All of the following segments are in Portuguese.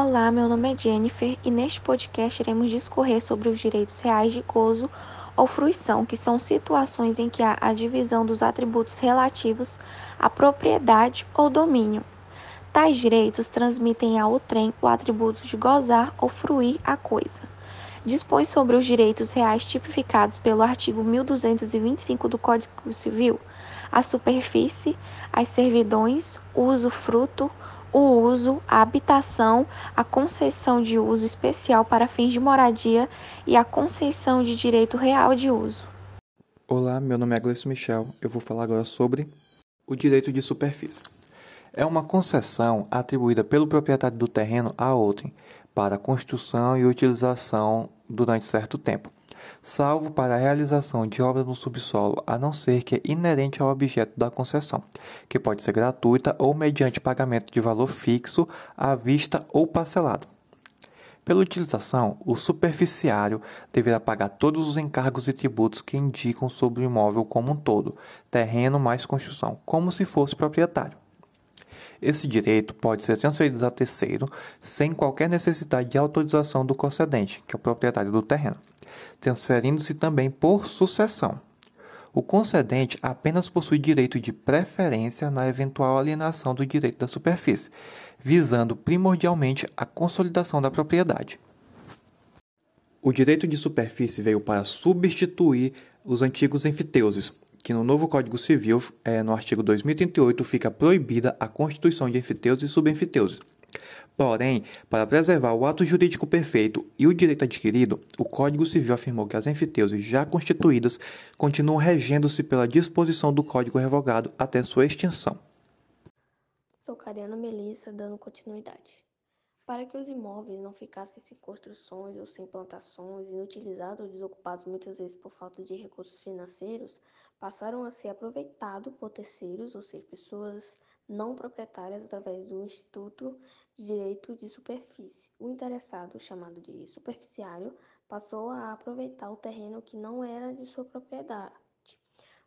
Olá, meu nome é Jennifer e neste podcast iremos discorrer sobre os direitos reais de gozo ou fruição, que são situações em que há a divisão dos atributos relativos à propriedade ou domínio. Tais direitos transmitem ao trem o atributo de gozar ou fruir a coisa. Dispõe sobre os direitos reais tipificados pelo artigo 1225 do Código Civil, a superfície, as servidões, o usufruto, o uso, a habitação, a concessão de uso especial para fins de moradia e a concessão de direito real de uso. Olá, meu nome é Gleison Michel. Eu vou falar agora sobre o direito de superfície. É uma concessão atribuída pelo proprietário do terreno a outrem para construção e utilização durante certo tempo, salvo para a realização de obras no subsolo, a não ser que é inerente ao objeto da concessão, que pode ser gratuita ou mediante pagamento de valor fixo, à vista ou parcelado. Pela utilização, o superficiário deverá pagar todos os encargos e tributos que indicam sobre o imóvel como um todo, terreno mais construção, como se fosse proprietário. Esse direito pode ser transferido a terceiro sem qualquer necessidade de autorização do concedente, que é o proprietário do terreno transferindo-se também por sucessão. O concedente apenas possui direito de preferência na eventual alienação do direito da superfície, visando primordialmente a consolidação da propriedade. O direito de superfície veio para substituir os antigos enfiteuses, que no novo Código Civil, é, no artigo 2038, fica proibida a constituição de enfiteuses e subenfiteuses. Porém, para preservar o ato jurídico perfeito e o direito adquirido, o Código Civil afirmou que as enfiteuses já constituídas continuam regendo-se pela disposição do Código revogado até sua extinção. Sou Cariana Melissa, dando continuidade. Para que os imóveis não ficassem sem construções ou sem plantações, inutilizados ou desocupados muitas vezes por falta de recursos financeiros, passaram a ser aproveitados por terceiros, ou seja, pessoas não proprietárias através do Instituto de Direito de Superfície. O interessado, chamado de superficiário, passou a aproveitar o terreno que não era de sua propriedade,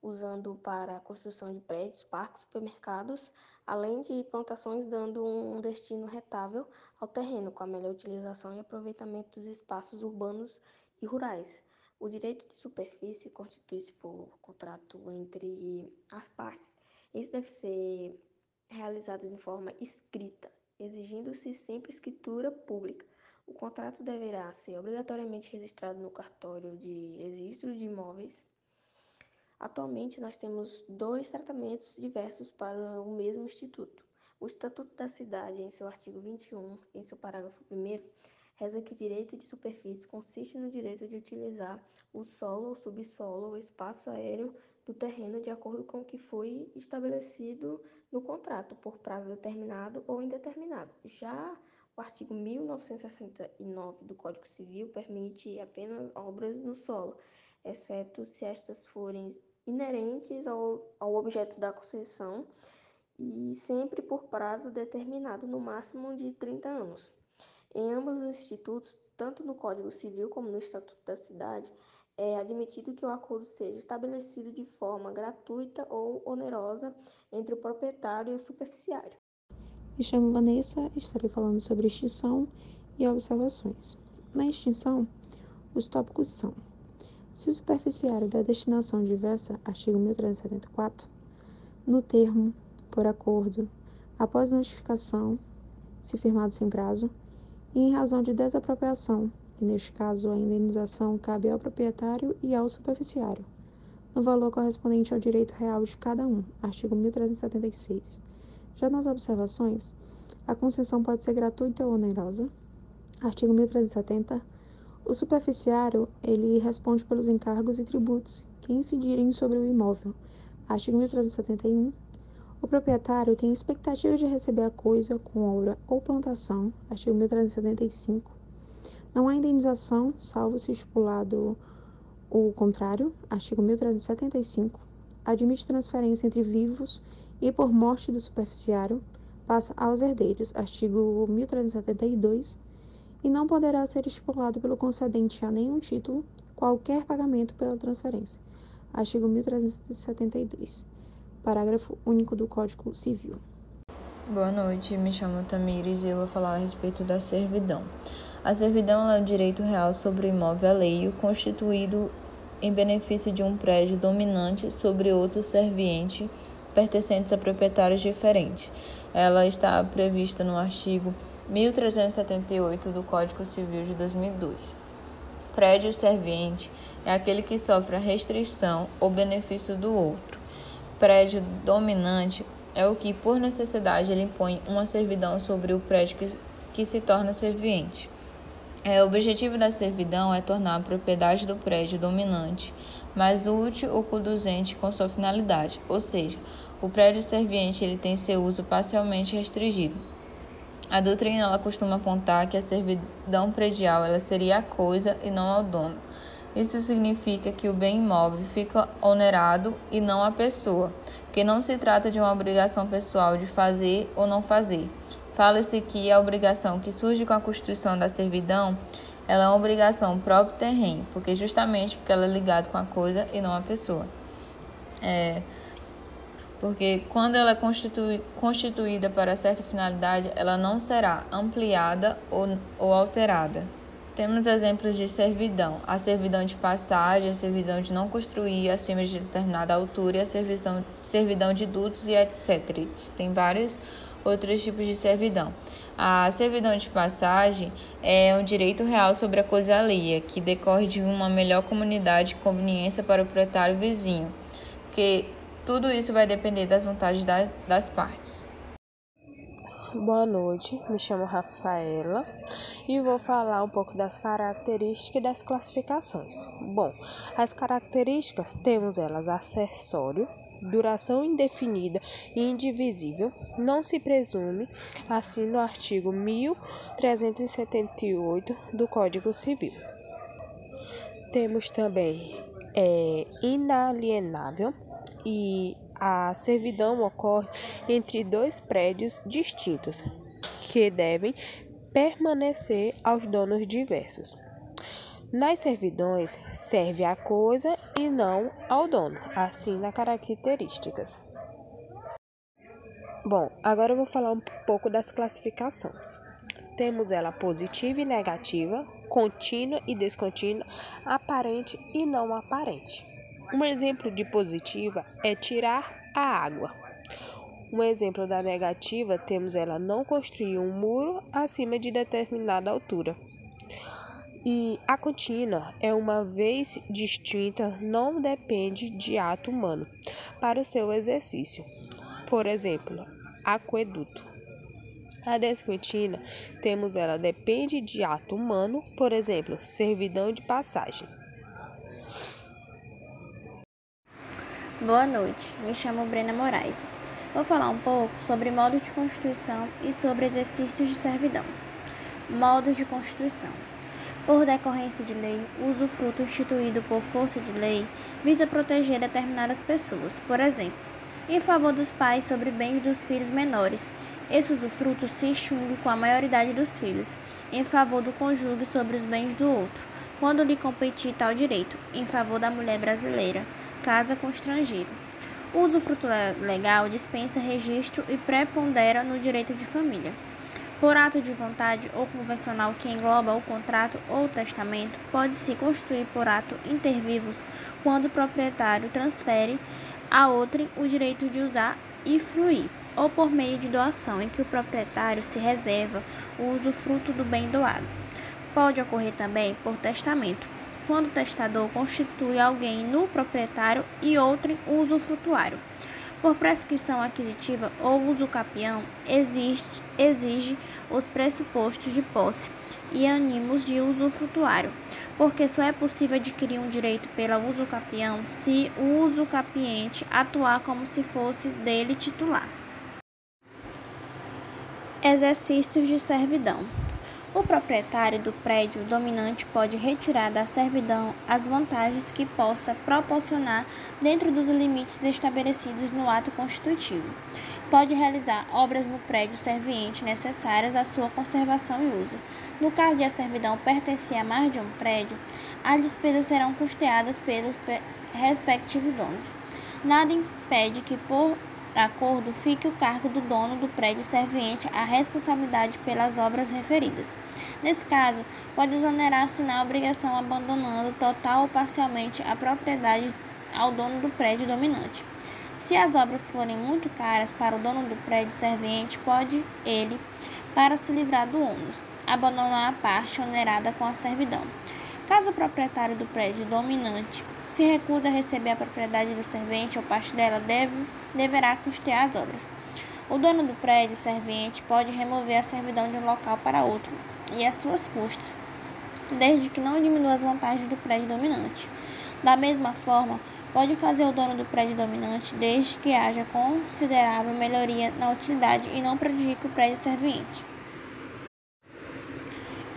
usando para a construção de prédios, parques, supermercados, além de plantações, dando um destino rentável ao terreno, com a melhor utilização e aproveitamento dos espaços urbanos e rurais. O direito de superfície constitui-se por contrato entre as partes. Isso deve ser realizado de forma escrita, exigindo-se sempre escritura pública. O contrato deverá ser obrigatoriamente registrado no cartório de registro de imóveis. Atualmente, nós temos dois tratamentos diversos para o mesmo instituto. O Estatuto da Cidade, em seu artigo 21, em seu parágrafo 1, reza que o direito de superfície consiste no direito de utilizar o solo ou subsolo ou espaço aéreo do terreno de acordo com o que foi estabelecido no contrato por prazo determinado ou indeterminado. Já o artigo 1969 do Código Civil permite apenas obras no solo, exceto se estas forem inerentes ao, ao objeto da concessão e sempre por prazo determinado, no máximo de 30 anos. Em ambos os institutos, tanto no Código Civil como no Estatuto da Cidade, é admitido que o acordo seja estabelecido de forma gratuita ou onerosa entre o proprietário e o superficiário. Me chamo Vanessa estarei falando sobre extinção e observações. Na extinção, os tópicos são: se o superficiário da destinação diversa, artigo 1374, no termo, por acordo, após notificação, se firmado sem prazo, e em razão de desapropriação, que neste caso a indenização cabe ao proprietário e ao superficiário, no valor correspondente ao direito real de cada um, artigo 1376. Já nas observações, a concessão pode ser gratuita ou onerosa, artigo 1370. O superficiário, ele responde pelos encargos e tributos que incidirem sobre o imóvel, artigo 1371. O proprietário tem expectativa de receber a coisa com obra ou plantação, artigo 1375 não há indenização, salvo se estipulado o contrário, artigo 1375, admite transferência entre vivos e por morte do superficiário, passa aos herdeiros, artigo 1372, e não poderá ser estipulado pelo concedente a nenhum título qualquer pagamento pela transferência, artigo 1372, parágrafo único do Código Civil. Boa noite, me chamo Tamires e eu vou falar a respeito da servidão. A servidão é um direito real sobre o imóvel alheio constituído em benefício de um prédio dominante sobre outro serviente pertencentes a proprietários diferentes. Ela está prevista no artigo 1378 do Código Civil de 2002. Prédio serviente é aquele que sofre a restrição ou benefício do outro. Prédio dominante é o que, por necessidade, ele impõe uma servidão sobre o prédio que, que se torna serviente. É, o objetivo da servidão é tornar a propriedade do prédio dominante mais útil ou conduzente com sua finalidade, ou seja, o prédio serviente ele tem seu uso parcialmente restringido. A doutrina ela costuma apontar que a servidão predial ela seria a coisa e não ao dono. Isso significa que o bem imóvel fica onerado e não a pessoa, porque não se trata de uma obrigação pessoal de fazer ou não fazer. Fala-se que a obrigação que surge com a constituição da servidão ela é uma obrigação próprio terreno, porque justamente porque ela é ligada com a coisa e não a pessoa. É, porque quando ela é constitui, constituída para certa finalidade, ela não será ampliada ou, ou alterada. Temos exemplos de servidão: a servidão de passagem, a servidão de não construir acima de determinada altura a servidão, servidão de dutos e etc. Tem vários outros tipos de servidão. A servidão de passagem é um direito real sobre a coisa alheia, que decorre de uma melhor comunidade e conveniência para o proprietário vizinho, porque tudo isso vai depender das vontades das partes. Boa noite, me chamo Rafaela e vou falar um pouco das características e das classificações. Bom, as características temos elas acessório, duração indefinida e indivisível, não se presume, assim no artigo 1378 do Código Civil. Temos também é, inalienável e a servidão ocorre entre dois prédios distintos, que devem permanecer aos donos diversos. Nas servidões, serve à coisa e não ao dono, assim nas características. Bom, agora eu vou falar um pouco das classificações. Temos ela positiva e negativa, contínua e descontínua, aparente e não aparente. Um exemplo de positiva é tirar a água. Um exemplo da negativa temos ela não construir um muro acima de determinada altura. E a contínua é uma vez distinta, não depende de ato humano para o seu exercício. Por exemplo, aqueduto. A descontínua temos ela depende de ato humano, por exemplo, servidão de passagem. Boa noite, me chamo Brena Moraes. Vou falar um pouco sobre modo de constituição e sobre exercícios de servidão. Modos de constituição. Por decorrência de lei, usufruto instituído por força de lei visa proteger determinadas pessoas, por exemplo, em favor dos pais sobre bens dos filhos menores. Esse usufruto se extingue com a maioridade dos filhos, em favor do cônjuge sobre os bens do outro, quando lhe competir tal direito, em favor da mulher brasileira casa com estrangeiro. O usufruto legal dispensa registro e prepondera no direito de família. Por ato de vontade ou convencional que engloba o contrato ou testamento, pode-se constituir por ato inter vivos quando o proprietário transfere a outrem o direito de usar e fruir, ou por meio de doação, em que o proprietário se reserva o usufruto do bem doado. Pode ocorrer também por testamento, quando o testador constitui alguém no proprietário e outro usufrutuário. Por prescrição aquisitiva ou uso capião, existe, exige os pressupostos de posse e ânimos de usufrutuário, porque só é possível adquirir um direito pela uso capião se o uso capiente atuar como se fosse dele titular. Exercícios de servidão. O proprietário do prédio dominante pode retirar da servidão as vantagens que possa proporcionar dentro dos limites estabelecidos no ato constitutivo. Pode realizar obras no prédio serviente necessárias à sua conservação e uso. No caso de a servidão pertencer a mais de um prédio, as despesas serão custeadas pelos respectivos donos. Nada impede que, por acordo, fique o cargo do dono do prédio serviente a responsabilidade pelas obras referidas. Nesse caso, pode exonerar assinar a obrigação abandonando total ou parcialmente a propriedade ao dono do prédio dominante. Se as obras forem muito caras para o dono do prédio serviente, pode ele, para se livrar do ônus, abandonar a parte onerada com a servidão. Caso o proprietário do prédio dominante se recusa a receber a propriedade do servente ou parte dela, deve, deverá custear as obras. O dono do prédio servente pode remover a servidão de um local para outro e as suas custas, desde que não diminua as vantagens do prédio dominante. Da mesma forma, pode fazer o dono do prédio dominante desde que haja considerável melhoria na utilidade e não prejudique o prédio serviente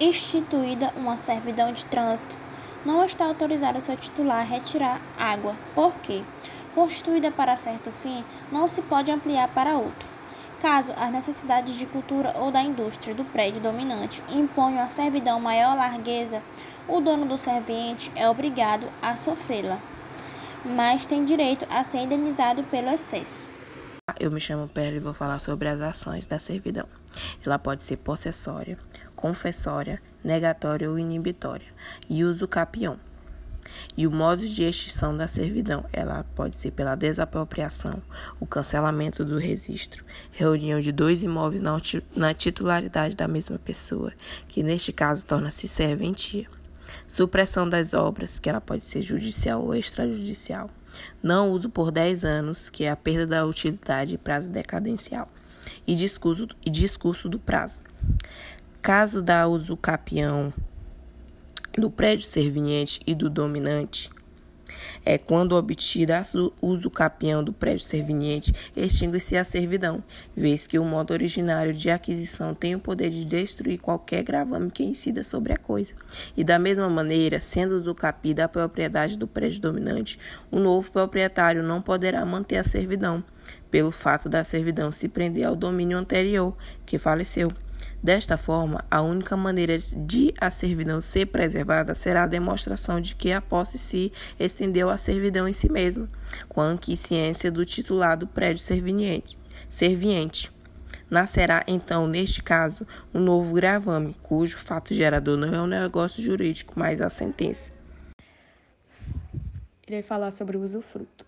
instituída uma servidão de trânsito, não está autorizado seu titular a retirar água, porque, constituída para certo fim, não se pode ampliar para outro. Caso as necessidades de cultura ou da indústria do prédio dominante imponham a servidão maior largueza, o dono do serviente é obrigado a sofrê-la, mas tem direito a ser indenizado pelo excesso. Eu me chamo Perla e vou falar sobre as ações da servidão. Ela pode ser possessória, confessória, negatória ou inibitória, e uso capião. E o modo de extinção da servidão, ela pode ser pela desapropriação, o cancelamento do registro, reunião de dois imóveis na titularidade da mesma pessoa, que neste caso torna-se serventia. Supressão das obras, que ela pode ser judicial ou extrajudicial. Não uso por 10 anos, que é a perda da utilidade e prazo decadencial. E discurso, e discurso do prazo. Caso da usucapião do prédio serviente e do dominante, é quando obtida a usucapião do prédio serviente, extingue-se a servidão, vez que o modo originário de aquisição tem o poder de destruir qualquer gravame que incida sobre a coisa. E da mesma maneira, sendo usucapida a propriedade do prédio dominante, o novo proprietário não poderá manter a servidão, pelo fato da servidão se prender ao domínio anterior, que faleceu. Desta forma, a única maneira de a servidão ser preservada será a demonstração de que a posse se estendeu à servidão em si mesma, com a anquiescência do titular do prédio serviente. serviente. Nascerá, então, neste caso, um novo gravame, cujo fato gerador não é um negócio jurídico, mas a sentença. Irei falar sobre o usufruto.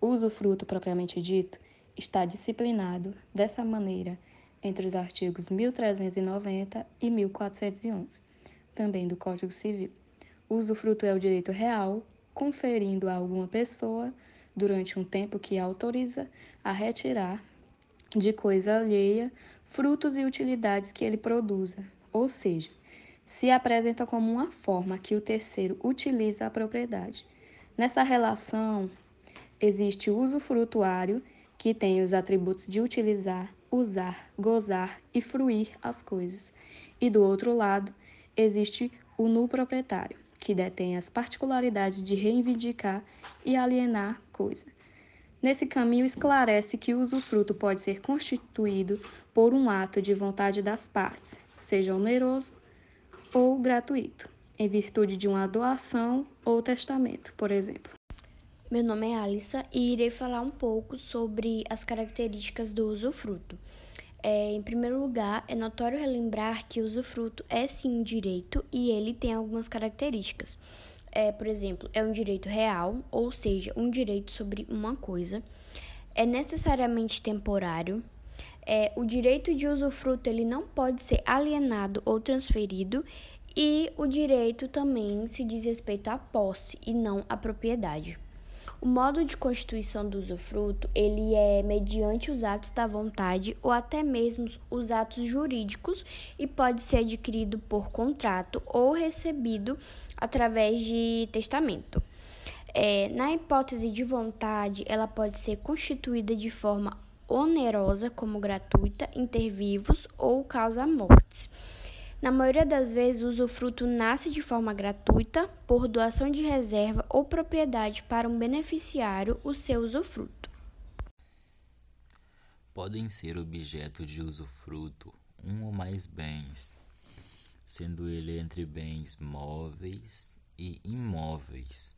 O usufruto, propriamente dito, está disciplinado dessa maneira entre os artigos 1390 e 1411, também do Código Civil. O usufruto é o direito real, conferindo a alguma pessoa, durante um tempo que autoriza, a retirar de coisa alheia frutos e utilidades que ele produza, ou seja, se apresenta como uma forma que o terceiro utiliza a propriedade. Nessa relação, existe o usufrutuário, que tem os atributos de utilizar, usar, gozar e fruir as coisas. E do outro lado, existe o nu proprietário, que detém as particularidades de reivindicar e alienar coisa. Nesse caminho, esclarece que o usufruto pode ser constituído por um ato de vontade das partes, seja oneroso ou gratuito, em virtude de uma doação ou testamento, por exemplo. Meu nome é Alissa e irei falar um pouco sobre as características do usufruto. É, em primeiro lugar, é notório relembrar que o usufruto é sim um direito e ele tem algumas características. É, por exemplo, é um direito real, ou seja, um direito sobre uma coisa. É necessariamente temporário. É, o direito de usufruto ele não pode ser alienado ou transferido e o direito também se diz respeito à posse e não à propriedade. O modo de constituição do usufruto, ele é mediante os atos da vontade ou até mesmo os atos jurídicos e pode ser adquirido por contrato ou recebido através de testamento. É, na hipótese de vontade, ela pode ser constituída de forma onerosa, como gratuita, intervivos ou causa mortes. Na maioria das vezes, o usufruto nasce de forma gratuita, por doação de reserva ou propriedade para um beneficiário, o seu usufruto. Podem ser objeto de usufruto um ou mais bens, sendo ele entre bens móveis e imóveis.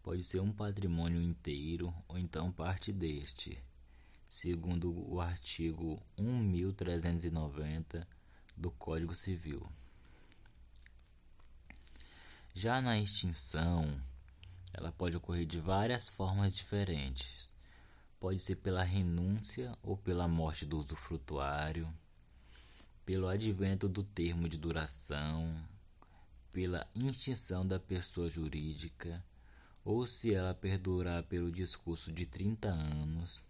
Pode ser um patrimônio inteiro ou então parte deste, segundo o artigo 1390 do Código Civil. Já na extinção, ela pode ocorrer de várias formas diferentes. Pode ser pela renúncia ou pela morte do usufrutuário, pelo advento do termo de duração, pela extinção da pessoa jurídica, ou se ela perdurar pelo discurso de 30 anos,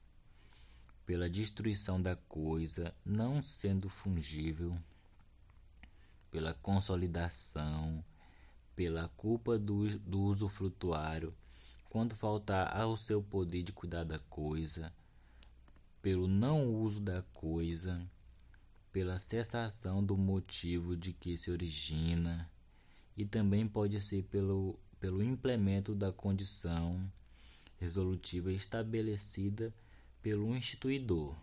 pela destruição da coisa não sendo fungível, pela consolidação, pela culpa do, do usufrutuário quando faltar ao seu poder de cuidar da coisa, pelo não uso da coisa, pela cessação do motivo de que se origina, e também pode ser pelo, pelo implemento da condição resolutiva estabelecida pelo instituidor.